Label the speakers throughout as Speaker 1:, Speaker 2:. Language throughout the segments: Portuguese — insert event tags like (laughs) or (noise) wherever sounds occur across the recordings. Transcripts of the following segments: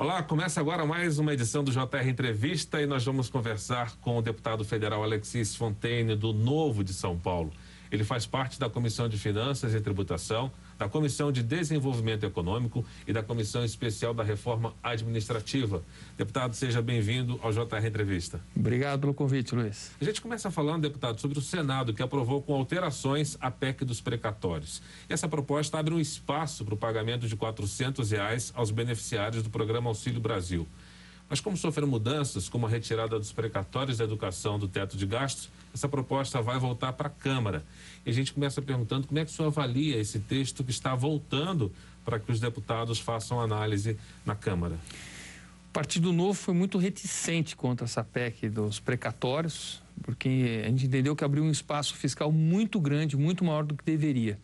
Speaker 1: Olá, começa agora mais uma edição do JR Entrevista e nós vamos conversar com o deputado federal Alexis Fontaine, do Novo de São Paulo. Ele faz parte da Comissão de Finanças e Tributação, da Comissão de Desenvolvimento Econômico e da Comissão Especial da Reforma Administrativa. Deputado, seja bem-vindo ao JR Entrevista.
Speaker 2: Obrigado pelo convite, Luiz.
Speaker 1: A gente começa falando, deputado, sobre o Senado, que aprovou com alterações a PEC dos precatórios. Essa proposta abre um espaço para o pagamento de 400 reais aos beneficiários do programa Auxílio Brasil. Mas como sofreram mudanças, como a retirada dos precatórios da educação do teto de gastos, essa proposta vai voltar para a Câmara. E a gente começa perguntando como é que o senhor avalia esse texto que está voltando para que os deputados façam análise na Câmara.
Speaker 2: O Partido Novo foi muito reticente contra essa PEC dos precatórios, porque a gente entendeu que abriu um espaço fiscal muito grande, muito maior do que deveria,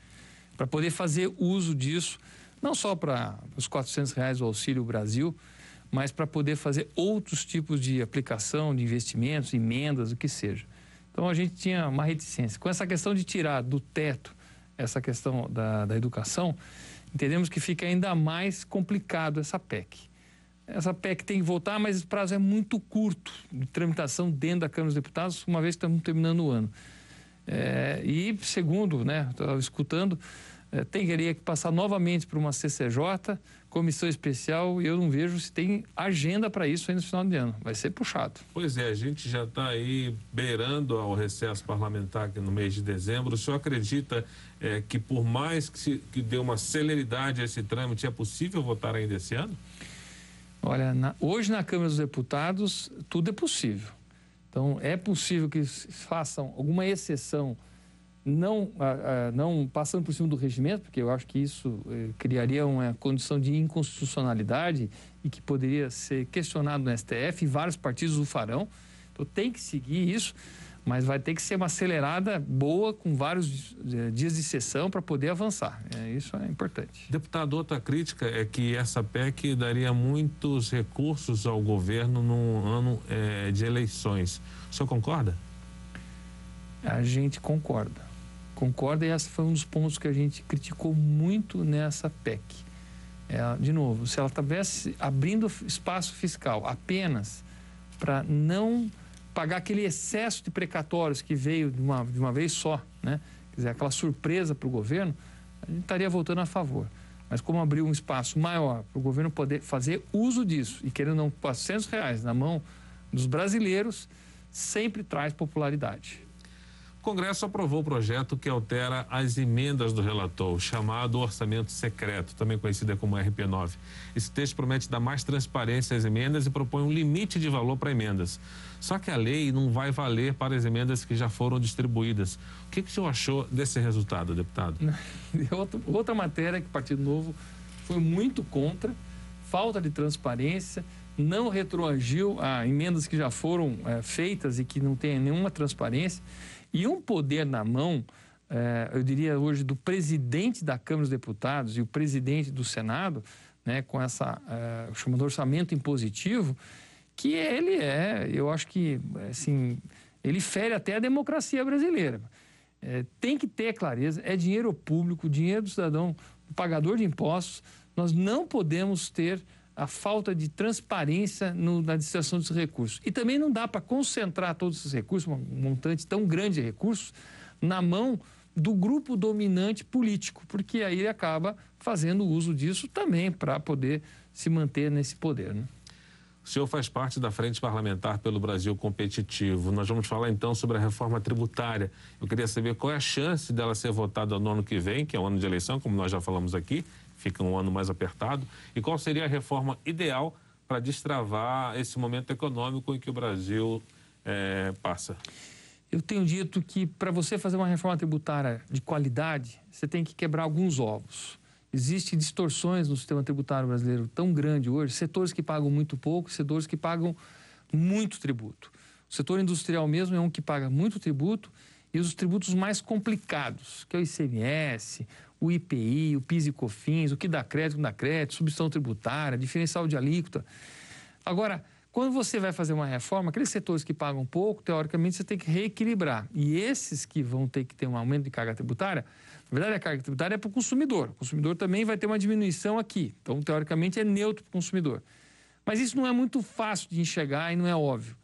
Speaker 2: para poder fazer uso disso, não só para os 400 reais do Auxílio Brasil, mas para poder fazer outros tipos de aplicação, de investimentos, emendas, o que seja. Então a gente tinha uma reticência. Com essa questão de tirar do teto essa questão da, da educação, entendemos que fica ainda mais complicado essa PEC. Essa PEC tem que voltar, mas o prazo é muito curto de tramitação dentro da Câmara dos Deputados, uma vez que estamos terminando o ano. É, e segundo, né, estava escutando, é, tem que passar novamente para uma CCJ, comissão especial, e eu não vejo se tem agenda para isso ainda no final de ano. Vai ser puxado.
Speaker 1: Pois é, a gente já está aí beirando ao recesso parlamentar no mês de dezembro. O senhor acredita é, que por mais que, se, que dê uma celeridade a esse trâmite, é possível votar ainda esse ano?
Speaker 2: Olha, na, hoje na Câmara dos Deputados, tudo é possível. Então, é possível que façam alguma exceção não, não passando por cima do regimento, porque eu acho que isso eh, criaria uma condição de inconstitucionalidade e que poderia ser questionado no STF, e vários partidos o farão. Então tem que seguir isso, mas vai ter que ser uma acelerada boa, com vários eh, dias de sessão para poder avançar. É, isso é importante.
Speaker 1: Deputado, outra crítica é que essa PEC daria muitos recursos ao governo num ano eh, de eleições. O senhor concorda?
Speaker 2: A gente concorda concorda e esse foi um dos pontos que a gente criticou muito nessa PEC. É, de novo, se ela estivesse abrindo espaço fiscal apenas para não pagar aquele excesso de precatórios que veio de uma, de uma vez só, né? Quer dizer, aquela surpresa para o governo, a gente estaria voltando a favor. Mas como abriu um espaço maior para o governo poder fazer uso disso e querendo não 400 reais na mão dos brasileiros, sempre traz popularidade.
Speaker 1: Congresso aprovou o projeto que altera as emendas do relator, chamado orçamento secreto, também conhecido como RP9. Esse texto promete dar mais transparência às emendas e propõe um limite de valor para emendas. Só que a lei não vai valer para as emendas que já foram distribuídas. O que, que o senhor achou desse resultado, deputado? (laughs)
Speaker 2: Outra matéria que o Partido Novo foi muito contra, falta de transparência, não retroagiu a emendas que já foram é, feitas e que não tem nenhuma transparência e um poder na mão, é, eu diria hoje, do presidente da Câmara dos Deputados e o presidente do Senado, né, com essa é, chamado orçamento impositivo, que ele é, eu acho que, assim, ele fere até a democracia brasileira. É, tem que ter clareza, é dinheiro público, dinheiro do cidadão, do pagador de impostos. Nós não podemos ter a falta de transparência no, na destinação desses recursos. E também não dá para concentrar todos esses recursos, um montante tão grande de recursos, na mão do grupo dominante político, porque aí ele acaba fazendo uso disso também para poder se manter nesse poder. Né?
Speaker 1: O senhor faz parte da Frente Parlamentar pelo Brasil Competitivo. Nós vamos falar então sobre a reforma tributária. Eu queria saber qual é a chance dela ser votada no ano que vem, que é o ano de eleição, como nós já falamos aqui, fica um ano mais apertado, e qual seria a reforma ideal para destravar esse momento econômico em que o Brasil é, passa?
Speaker 2: Eu tenho dito que para você fazer uma reforma tributária de qualidade, você tem que quebrar alguns ovos. Existem distorções no sistema tributário brasileiro tão grande hoje, setores que pagam muito pouco, setores que pagam muito tributo. O setor industrial mesmo é um que paga muito tributo e os tributos mais complicados, que é o ICMS, o IPI, o PIS e COFINS, o que dá crédito, o que dá crédito, substituição tributária, diferencial de alíquota. Agora, quando você vai fazer uma reforma, aqueles setores que pagam pouco, teoricamente você tem que reequilibrar. E esses que vão ter que ter um aumento de carga tributária, na verdade a carga tributária é para o consumidor. O consumidor também vai ter uma diminuição aqui. Então, teoricamente, é neutro para o consumidor. Mas isso não é muito fácil de enxergar e não é óbvio.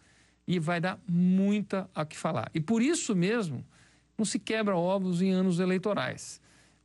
Speaker 2: E vai dar muita a que falar. E por isso mesmo, não se quebra ovos em anos eleitorais.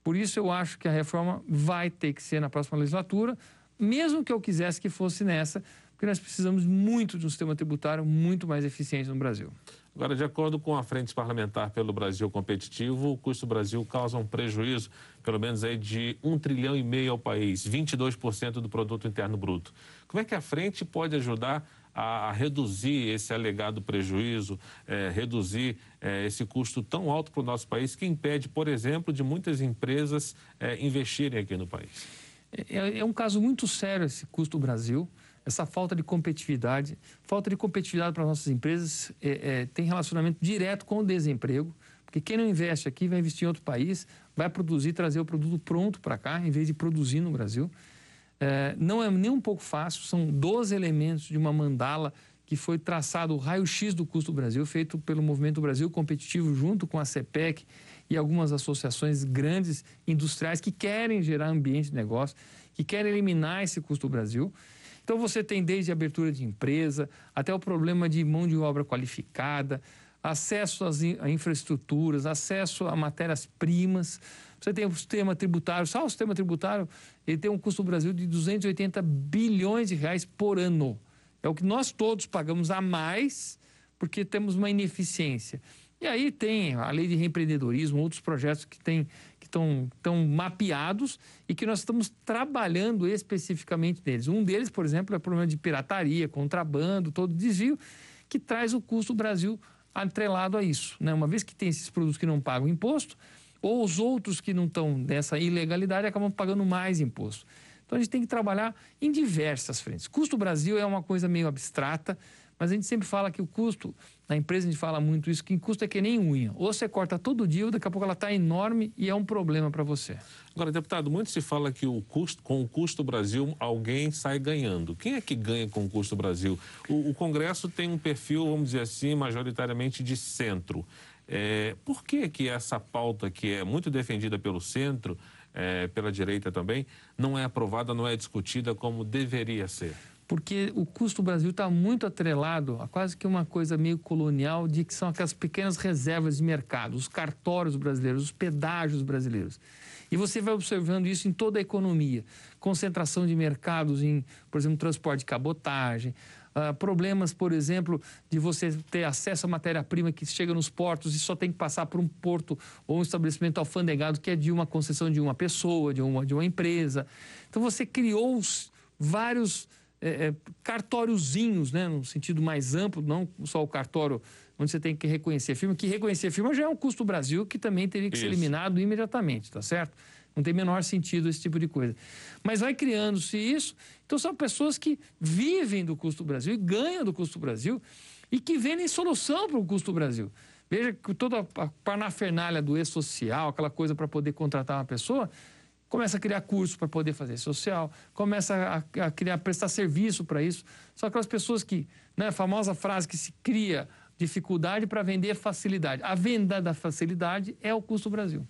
Speaker 2: Por isso eu acho que a reforma vai ter que ser na próxima legislatura, mesmo que eu quisesse que fosse nessa, porque nós precisamos muito de um sistema tributário muito mais eficiente no Brasil.
Speaker 1: Agora, de acordo com a Frente Parlamentar pelo Brasil Competitivo, o custo Brasil causa um prejuízo, pelo menos aí de um trilhão e meio ao país, 22% do produto interno bruto. Como é que a frente pode ajudar a, reduzir esse alegado prejuízo, é, reduzir é, esse custo tão alto para o nosso país, que impede, por exemplo, de muitas empresas é, investirem aqui no país?
Speaker 2: É, é um caso muito sério esse custo Brasil essa falta de competitividade. Falta de competitividade para nossas empresas é, é, tem relacionamento direto com o desemprego, porque quem não investe aqui vai investir em outro país, vai produzir, trazer o produto pronto para cá, em vez de produzir no Brasil. É, não é nem um pouco fácil, são 12 elementos de uma mandala que foi traçado o raio-x do custo do Brasil, feito pelo Movimento Brasil Competitivo, junto com a CEPEC e algumas associações grandes industriais que querem gerar ambiente de negócio, que querem eliminar esse custo do Brasil. Então você tem desde a abertura de empresa até o problema de mão de obra qualificada, acesso às a infraestruturas, acesso a matérias-primas. Você tem o sistema tributário, só o sistema tributário, ele tem um custo no Brasil de 280 bilhões de reais por ano. É o que nós todos pagamos a mais porque temos uma ineficiência. E aí tem a lei de reempreendedorismo, outros projetos que têm que estão mapeados e que nós estamos trabalhando especificamente neles. Um deles, por exemplo, é o problema de pirataria, contrabando, todo desvio, que traz o custo do Brasil atrelado a isso. Né? Uma vez que tem esses produtos que não pagam imposto, ou os outros que não estão nessa ilegalidade acabam pagando mais imposto. Então a gente tem que trabalhar em diversas frentes. Custo Brasil é uma coisa meio abstrata, mas a gente sempre fala que o custo, na empresa a gente fala muito isso, que custo é que nem unha. Ou você corta todo dia, ou daqui a pouco ela está enorme e é um problema para você.
Speaker 1: Agora, deputado, muito se fala que o custo, com o custo Brasil alguém sai ganhando. Quem é que ganha com o custo Brasil? O, o Congresso tem um perfil, vamos dizer assim, majoritariamente de centro. É, por que, que essa pauta que é muito defendida pelo centro, é, pela direita também, não é aprovada, não é discutida como deveria ser?
Speaker 2: Porque o custo do Brasil está muito atrelado a quase que uma coisa meio colonial de que são aquelas pequenas reservas de mercado, os cartórios brasileiros, os pedágios brasileiros. E você vai observando isso em toda a economia. Concentração de mercados em, por exemplo, transporte de cabotagem, uh, problemas, por exemplo, de você ter acesso à matéria-prima que chega nos portos e só tem que passar por um porto ou um estabelecimento alfandegado que é de uma concessão de uma pessoa, de uma, de uma empresa. Então você criou vários é, é, cartóriozinhos, né, no sentido mais amplo, não só o cartório onde você tem que reconhecer a firma, que reconhecer a firma já é um custo Brasil que também teria que Isso. ser eliminado imediatamente, tá certo? Não tem menor sentido esse tipo de coisa. Mas vai criando-se isso. Então são pessoas que vivem do custo Brasil e ganham do custo Brasil e que vendem solução para o custo Brasil. Veja que toda a parafernália do e-social, aquela coisa para poder contratar uma pessoa, começa a criar cursos para poder fazer social, começa a, a criar, prestar serviço para isso. São aquelas pessoas que, né, a famosa frase que se cria dificuldade para vender facilidade. A venda da facilidade é o custo Brasil.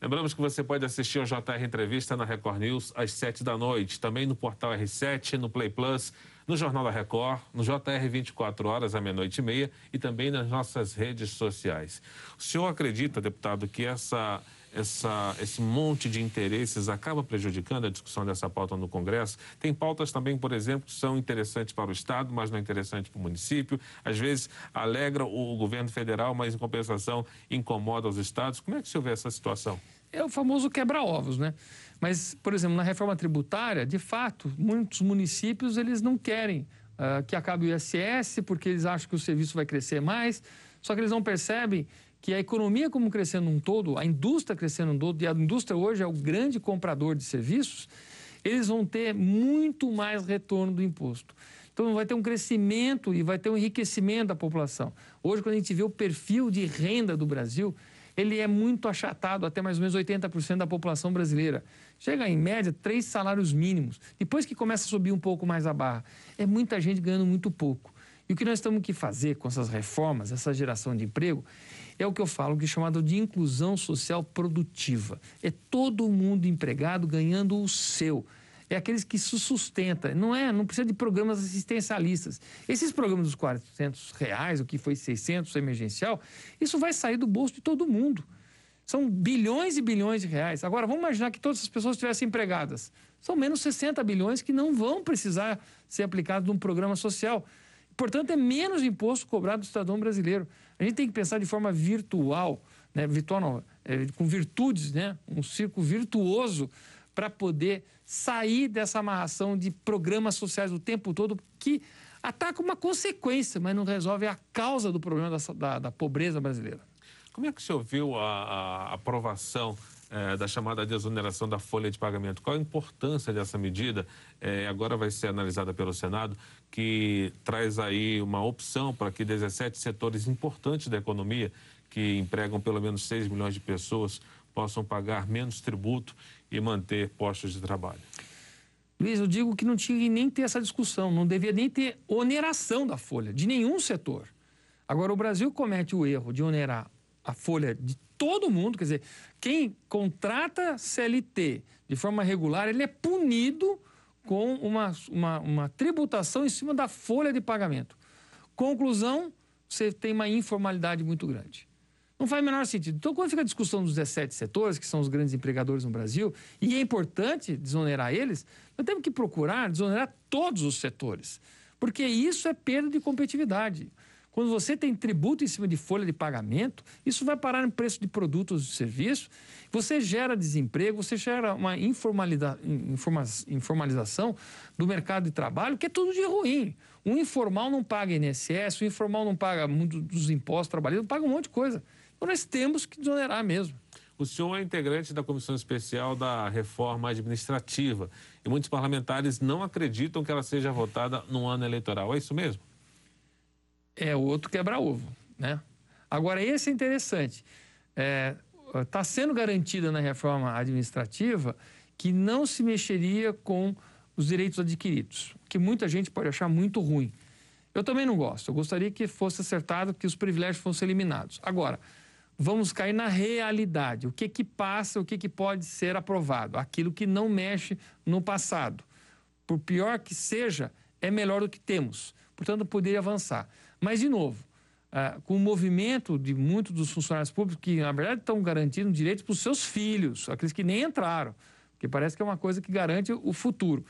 Speaker 1: Lembramos que você pode assistir ao JR Entrevista na Record News às 7 da noite, também no portal R7, no Play Plus, no Jornal da Record, no JR 24 horas à meia-noite e meia e também nas nossas redes sociais. O senhor acredita, deputado, que essa essa, esse monte de interesses acaba prejudicando a discussão dessa pauta no Congresso. Tem pautas também, por exemplo, que são interessantes para o Estado, mas não interessantes para o município. Às vezes alegra o governo federal, mas em compensação incomoda os estados. Como é que senhor vê essa situação?
Speaker 2: É o famoso quebra-ovos, né? Mas, por exemplo, na reforma tributária, de fato, muitos municípios eles não querem uh, que acabe o ISS porque eles acham que o serviço vai crescer mais, só que eles não percebem que a economia como crescendo um todo, a indústria crescendo um todo, e a indústria hoje é o grande comprador de serviços, eles vão ter muito mais retorno do imposto. Então vai ter um crescimento e vai ter um enriquecimento da população. Hoje, quando a gente vê o perfil de renda do Brasil, ele é muito achatado, até mais ou menos 80% da população brasileira. Chega em média três salários mínimos. Depois que começa a subir um pouco mais a barra, é muita gente ganhando muito pouco. E o que nós temos que fazer com essas reformas, essa geração de emprego, é o que eu falo que é chamado de inclusão social produtiva. É todo mundo empregado ganhando o seu. é aqueles que se sustenta. Não é, não precisa de programas assistencialistas. Esses programas dos 400 reais, o que foi 600 emergencial, isso vai sair do bolso de todo mundo. São bilhões e bilhões de reais. Agora, vamos imaginar que todas as pessoas estivessem empregadas. São menos 60 bilhões que não vão precisar ser aplicados num programa social. Portanto, é menos imposto cobrado do cidadão brasileiro. A gente tem que pensar de forma virtual, né? virtual não, é, com virtudes, né? um círculo virtuoso para poder sair dessa amarração de programas sociais o tempo todo que ataca uma consequência, mas não resolve a causa do problema da, da, da pobreza brasileira.
Speaker 1: Como é que o senhor viu a, a aprovação é, da chamada desoneração da folha de pagamento? Qual a importância dessa medida? É, agora vai ser analisada pelo Senado, que traz aí uma opção para que 17 setores importantes da economia, que empregam pelo menos 6 milhões de pessoas, possam pagar menos tributo e manter postos de trabalho.
Speaker 2: Luiz, eu digo que não tinha nem ter essa discussão, não devia nem ter oneração da folha, de nenhum setor. Agora, o Brasil comete o erro de onerar a folha de todo mundo, quer dizer, quem contrata CLT de forma regular, ele é punido com uma, uma, uma tributação em cima da folha de pagamento. Conclusão, você tem uma informalidade muito grande. Não faz o menor sentido. Então, quando fica a discussão dos 17 setores, que são os grandes empregadores no Brasil, e é importante desonerar eles, nós temos que procurar desonerar todos os setores, porque isso é perda de competitividade. Quando você tem tributo em cima de folha de pagamento, isso vai parar no preço de produtos e serviços, você gera desemprego, você gera uma informalização do mercado de trabalho, que é tudo de ruim. O informal não paga INSS, o informal não paga muito dos impostos trabalhistas, paga um monte de coisa. Então nós temos que desonerar mesmo.
Speaker 1: O senhor é integrante da Comissão Especial da Reforma Administrativa e muitos parlamentares não acreditam que ela seja votada no ano eleitoral. É isso mesmo?
Speaker 2: É outro quebra-ovo, né? Agora, esse é interessante. Está é, tá sendo garantida na reforma administrativa que não se mexeria com os direitos adquiridos, que muita gente pode achar muito ruim. Eu também não gosto. Eu gostaria que fosse acertado que os privilégios fossem eliminados. Agora, vamos cair na realidade. O que que passa, o que que pode ser aprovado? Aquilo que não mexe no passado. Por pior que seja, é melhor do que temos. Portanto, poderia avançar. Mas, de novo, ah, com o movimento de muitos dos funcionários públicos que, na verdade, estão garantindo direitos para os seus filhos, aqueles que nem entraram, porque parece que é uma coisa que garante o futuro.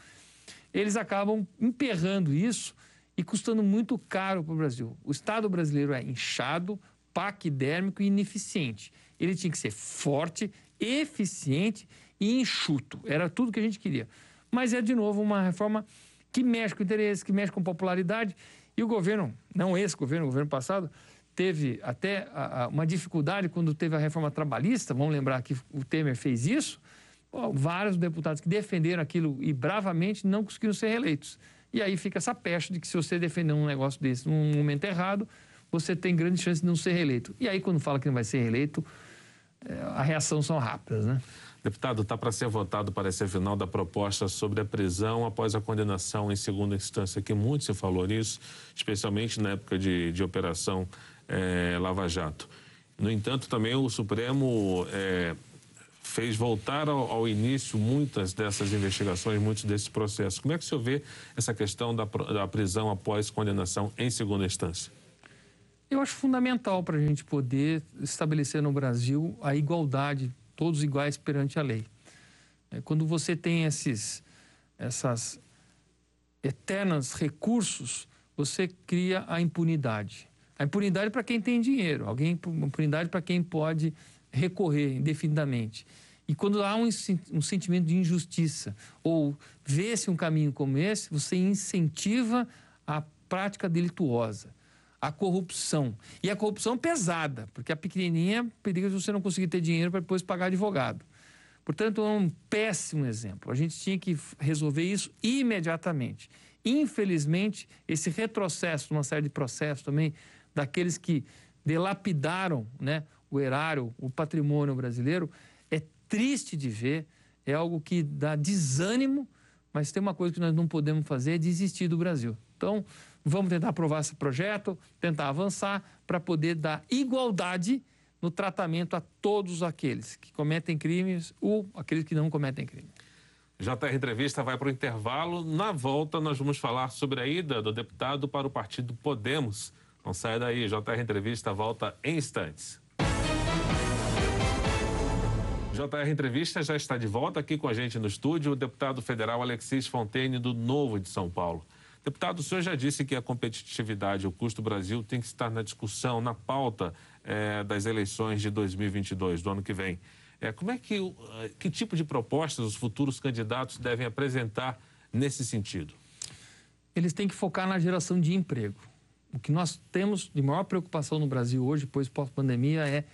Speaker 2: Eles acabam emperrando isso e custando muito caro para o Brasil. O Estado brasileiro é inchado, paquidérmico e ineficiente. Ele tinha que ser forte, eficiente e enxuto. Era tudo que a gente queria. Mas é, de novo, uma reforma que mexe com interesse, que mexe com popularidade. E o governo, não esse governo, o governo passado, teve até uma dificuldade quando teve a reforma trabalhista. Vamos lembrar que o Temer fez isso. Vários deputados que defenderam aquilo e bravamente não conseguiram ser reeleitos. E aí fica essa peste de que se você defender um negócio desse num momento errado, você tem grande chance de não ser reeleito. E aí, quando fala que não vai ser reeleito, é, a reação são rápidas, né?
Speaker 1: Deputado, está para ser votado o parecer final da proposta sobre a prisão após a condenação em segunda instância, que muito se falou nisso, especialmente na época de, de Operação é, Lava Jato. No entanto, também o Supremo é, fez voltar ao, ao, início muitas dessas investigações, muitos desses processos. Como é que o senhor vê essa questão da, da prisão após condenação em segunda instância?
Speaker 2: Eu acho fundamental para a gente poder estabelecer no Brasil a igualdade, todos iguais perante a lei. É, quando você tem esses, essas eternos recursos, você cria a impunidade. A impunidade para quem tem dinheiro, alguém impunidade para quem pode recorrer indefinidamente. E quando há um, um sentimento de injustiça ou vê-se um caminho como esse, você incentiva a prática delituosa a corrupção. E a corrupção pesada, porque a pequenininha periga você não conseguir ter dinheiro para depois pagar advogado. Portanto, é um péssimo exemplo. A gente tinha que resolver isso imediatamente. Infelizmente, esse retrocesso, uma série de processos também, daqueles que delapidaram né, o erário, o patrimônio brasileiro, é triste de ver, é algo que dá desânimo, mas tem uma coisa que nós não podemos fazer, é desistir do Brasil. Então, Vamos tentar aprovar esse projeto, tentar avançar para poder dar igualdade no tratamento a todos aqueles que cometem crimes ou aqueles que não cometem crime.
Speaker 1: JR Entrevista vai para o intervalo. Na volta, nós vamos falar sobre a ida do deputado para o partido Podemos. Não saia daí, JR Entrevista volta em instantes. JR Entrevista já está de volta aqui com a gente no estúdio o deputado federal Alexis Fontaine, do Novo de São Paulo. Deputado, o senhor já disse que a competitividade, o custo Brasil, tem que estar na discussão, na pauta é, das eleições de 2022, do ano que vem. É, como é que, eh, que tipo de propostas os futuros candidatos devem apresentar nesse sentido?
Speaker 2: Eles têm que focar na geração de emprego. O que nós temos de maior preocupação no Brasil hoje, depois pós-pandemia, é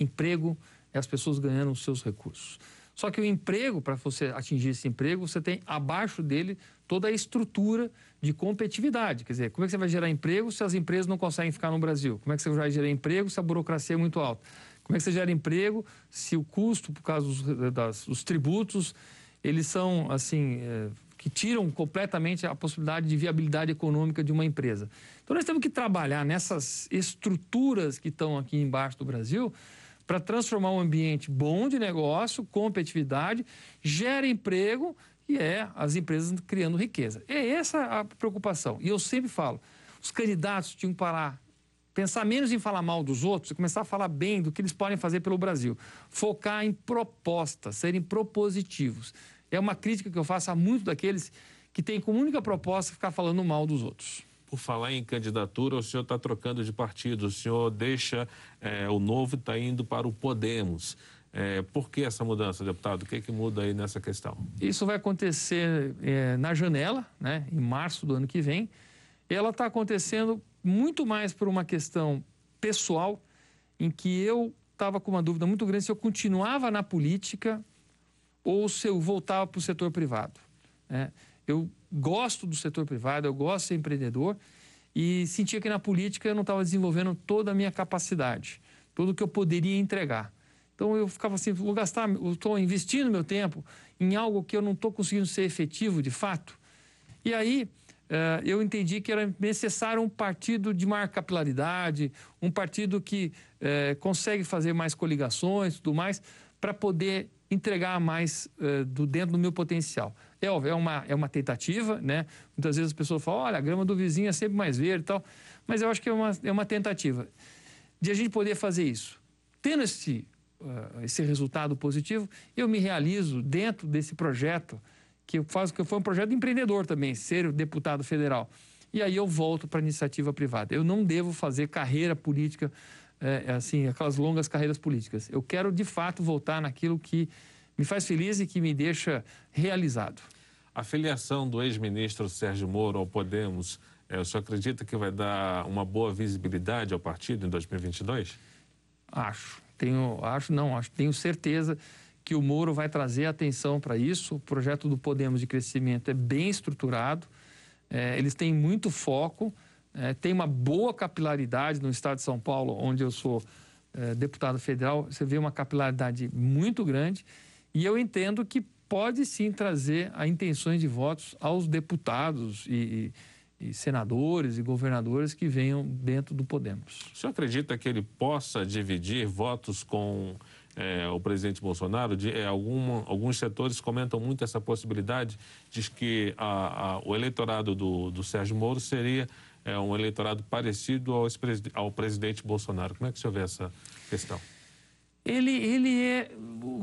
Speaker 2: emprego, é as pessoas ganhando os seus recursos. Só que o emprego, para você atingir esse emprego, você tem abaixo dele toda a estrutura de competitividade. Quer dizer, como é que você vai gerar emprego se as empresas não conseguem ficar no Brasil? Como é que você vai gerar emprego se a burocracia é muito alta? Como é que você gera emprego se o custo, por causa dos, das, dos tributos, eles são assim é, que tiram completamente a possibilidade de viabilidade econômica de uma empresa. Então nós temos que trabalhar nessas estruturas que estão aqui embaixo do Brasil para transformar um ambiente bom de negócio, competitividade, gera emprego e é as empresas criando riqueza. É essa a preocupação. E eu sempre falo, os candidatos tinham que parar pensar menos em falar mal dos outros e começar a falar bem do que eles podem fazer pelo Brasil. Focar em propostas, serem propositivos. É uma crítica que eu faço a muitos daqueles que têm como única proposta ficar falando mal dos outros.
Speaker 1: Por falar em candidatura, o senhor está trocando de partido, o senhor deixa é, o novo está indo para o Podemos. É, por que essa mudança, deputado? O que, é que muda aí nessa questão?
Speaker 2: Isso vai acontecer é, na janela, né, em março do ano que vem. E ela está acontecendo muito mais por uma questão pessoal, em que eu estava com uma dúvida muito grande se eu continuava na política ou se eu voltava para o setor privado. Né? Eu gosto do setor privado, eu gosto de ser empreendedor e sentia que na política eu não estava desenvolvendo toda a minha capacidade, tudo o que eu poderia entregar. Então eu ficava assim, vou gastar, estou investindo meu tempo em algo que eu não estou conseguindo ser efetivo de fato. E aí eh, eu entendi que era necessário um partido de maior capilaridade, um partido que eh, consegue fazer mais coligações tudo mais, para poder entregar mais eh, do dentro do meu potencial. É óbvio, é uma, é uma tentativa, né? Muitas vezes as pessoas falam, olha, a grama do vizinho é sempre mais verde e tal, mas eu acho que é uma, é uma tentativa de a gente poder fazer isso. Tendo esse, uh, esse resultado positivo, eu me realizo dentro desse projeto que faz que foi um projeto empreendedor também, ser deputado federal. E aí eu volto para a iniciativa privada. Eu não devo fazer carreira política, é, assim, aquelas longas carreiras políticas. Eu quero, de fato, voltar naquilo que me faz feliz e que me deixa realizado.
Speaker 1: A filiação do ex-ministro Sérgio Moro ao Podemos, é, o senhor acredita que vai dar uma boa visibilidade ao partido em 2022?
Speaker 2: Acho. Tenho, acho, não, acho, tenho certeza que o Moro vai trazer atenção para isso. O projeto do Podemos de Crescimento é bem estruturado, é, eles têm muito foco, é, tem uma boa capilaridade no estado de São Paulo, onde eu sou é, deputado federal. Você vê uma capilaridade muito grande e eu entendo que pode sim trazer a intenções de votos aos deputados e, e, e senadores e governadores que venham dentro do Podemos.
Speaker 1: O senhor acredita que ele possa dividir votos com é, o presidente Bolsonaro, de, é, alguma, alguns setores comentam muito essa possibilidade, diz que a, a, o eleitorado do, do Sérgio Moro seria é, um eleitorado parecido ao, ao presidente Bolsonaro. Como é que o senhor vê essa questão?
Speaker 2: Ele, ele é.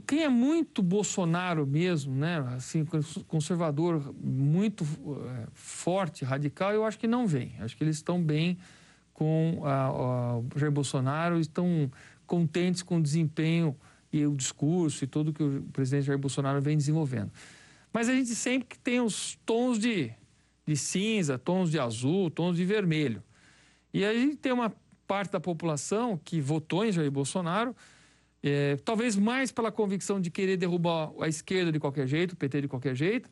Speaker 2: Quem é muito Bolsonaro mesmo, né? Assim, conservador muito é, forte, radical, eu acho que não vem. Acho que eles estão bem com a, a, Jair Bolsonaro, estão contentes com o desempenho e o discurso e tudo que o presidente Jair Bolsonaro vem desenvolvendo. Mas a gente sempre tem os tons de, de cinza, tons de azul, tons de vermelho. E a gente tem uma parte da população que votou em Jair Bolsonaro, é, talvez mais pela convicção de querer derrubar a esquerda de qualquer jeito, o PT de qualquer jeito.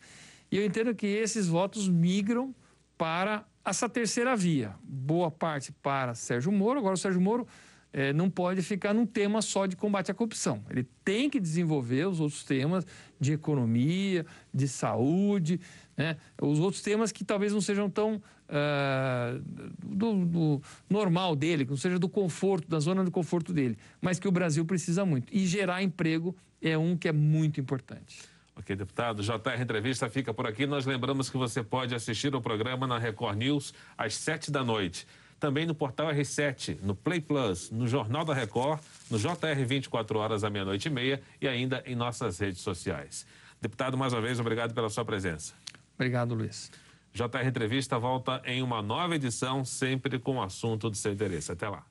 Speaker 2: E eu entendo que esses votos migram para essa terceira via. Boa parte para Sérgio Moro. Agora, o Sérgio Moro é, não pode ficar num tema só de combate à corrupção. Ele tem que desenvolver os outros temas de economia, de saúde, né? os outros temas que talvez não sejam tão uh, do, do, normal dele, que não seja do conforto, da zona de conforto dele, mas que o Brasil precisa muito. E gerar emprego é um que é muito importante.
Speaker 1: Ok, deputado. JR Entrevista fica por aqui. Nós lembramos que você pode assistir o programa na Record News às 7 da noite. Também no portal R7, no Play Plus, no Jornal da Record, no JR 24 horas à meia-noite e meia e ainda em nossas redes sociais. Deputado, mais uma vez, obrigado pela sua presença.
Speaker 2: Obrigado, Luiz.
Speaker 1: JR Entrevista volta em uma nova edição, sempre com o assunto do seu interesse. Até lá.